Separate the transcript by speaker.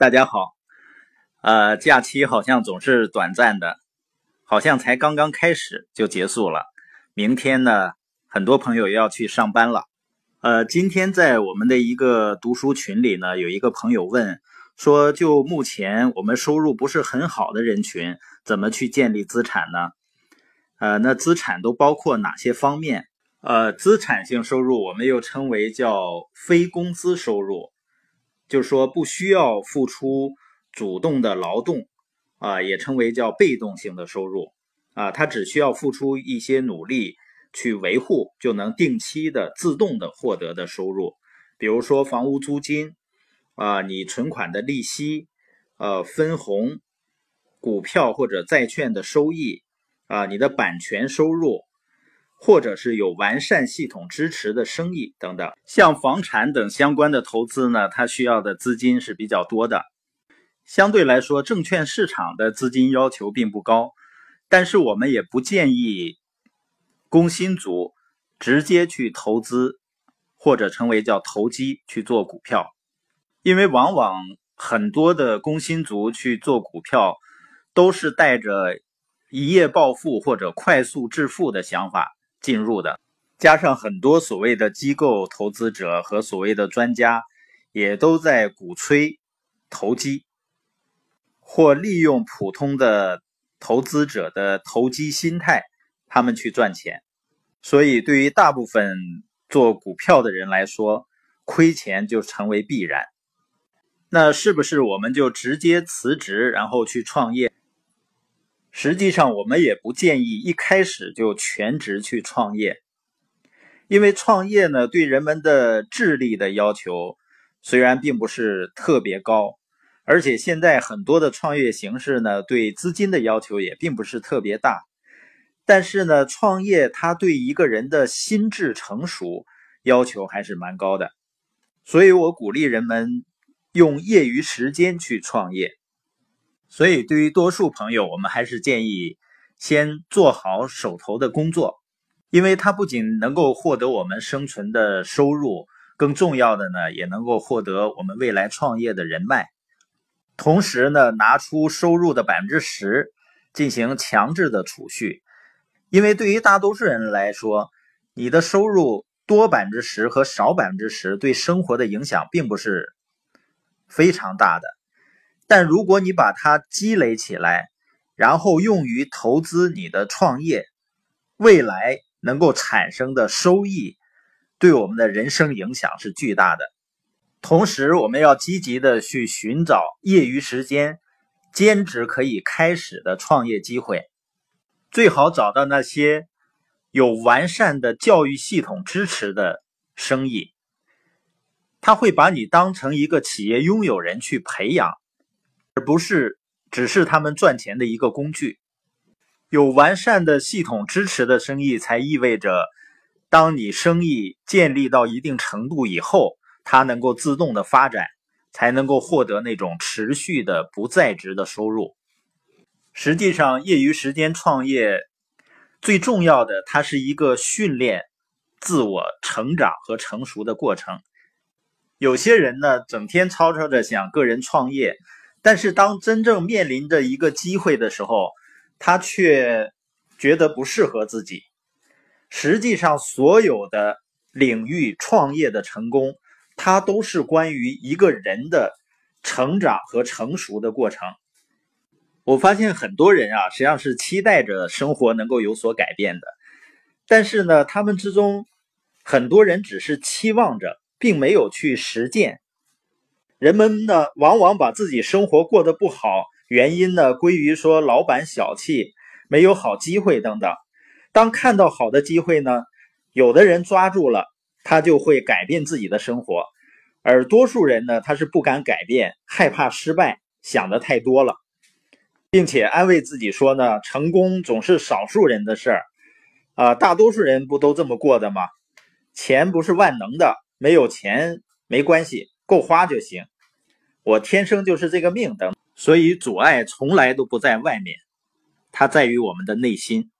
Speaker 1: 大家好，呃，假期好像总是短暂的，好像才刚刚开始就结束了。明天呢，很多朋友要去上班了。呃，今天在我们的一个读书群里呢，有一个朋友问说，就目前我们收入不是很好的人群，怎么去建立资产呢？呃，那资产都包括哪些方面？呃，资产性收入我们又称为叫非工资收入。就是说，不需要付出主动的劳动，啊，也称为叫被动性的收入，啊，它只需要付出一些努力去维护，就能定期的自动的获得的收入。比如说房屋租金，啊，你存款的利息，呃，分红、股票或者债券的收益，啊，你的版权收入。或者是有完善系统支持的生意等等，像房产等相关的投资呢，它需要的资金是比较多的。相对来说，证券市场的资金要求并不高，但是我们也不建议工薪族直接去投资，或者称为叫投机去做股票，因为往往很多的工薪族去做股票，都是带着一夜暴富或者快速致富的想法。进入的，加上很多所谓的机构投资者和所谓的专家，也都在鼓吹投机，或利用普通的投资者的投机心态，他们去赚钱。所以，对于大部分做股票的人来说，亏钱就成为必然。那是不是我们就直接辞职，然后去创业？实际上，我们也不建议一开始就全职去创业，因为创业呢，对人们的智力的要求虽然并不是特别高，而且现在很多的创业形式呢，对资金的要求也并不是特别大。但是呢，创业它对一个人的心智成熟要求还是蛮高的，所以我鼓励人们用业余时间去创业。所以，对于多数朋友，我们还是建议先做好手头的工作，因为它不仅能够获得我们生存的收入，更重要的呢，也能够获得我们未来创业的人脉。同时呢，拿出收入的百分之十进行强制的储蓄，因为对于大多数人来说，你的收入多百分之十和少百分之十对生活的影响并不是非常大的。但如果你把它积累起来，然后用于投资你的创业，未来能够产生的收益，对我们的人生影响是巨大的。同时，我们要积极的去寻找业余时间、兼职可以开始的创业机会，最好找到那些有完善的教育系统支持的生意，他会把你当成一个企业拥有人去培养。不是只是他们赚钱的一个工具。有完善的系统支持的生意，才意味着，当你生意建立到一定程度以后，它能够自动的发展，才能够获得那种持续的不在职的收入。实际上，业余时间创业最重要的，它是一个训练自我成长和成熟的过程。有些人呢，整天吵吵着想个人创业。但是当真正面临着一个机会的时候，他却觉得不适合自己。实际上，所有的领域创业的成功，它都是关于一个人的成长和成熟的过程。我发现很多人啊，实际上是期待着生活能够有所改变的，但是呢，他们之中很多人只是期望着，并没有去实践。人们呢，往往把自己生活过得不好，原因呢归于说老板小气，没有好机会等等。当看到好的机会呢，有的人抓住了，他就会改变自己的生活；而多数人呢，他是不敢改变，害怕失败，想的太多了，并且安慰自己说呢，成功总是少数人的事儿，啊，大多数人不都这么过的吗？钱不是万能的，没有钱没关系。够花就行，我天生就是这个命等，所以阻碍从来都不在外面，它在于我们的内心。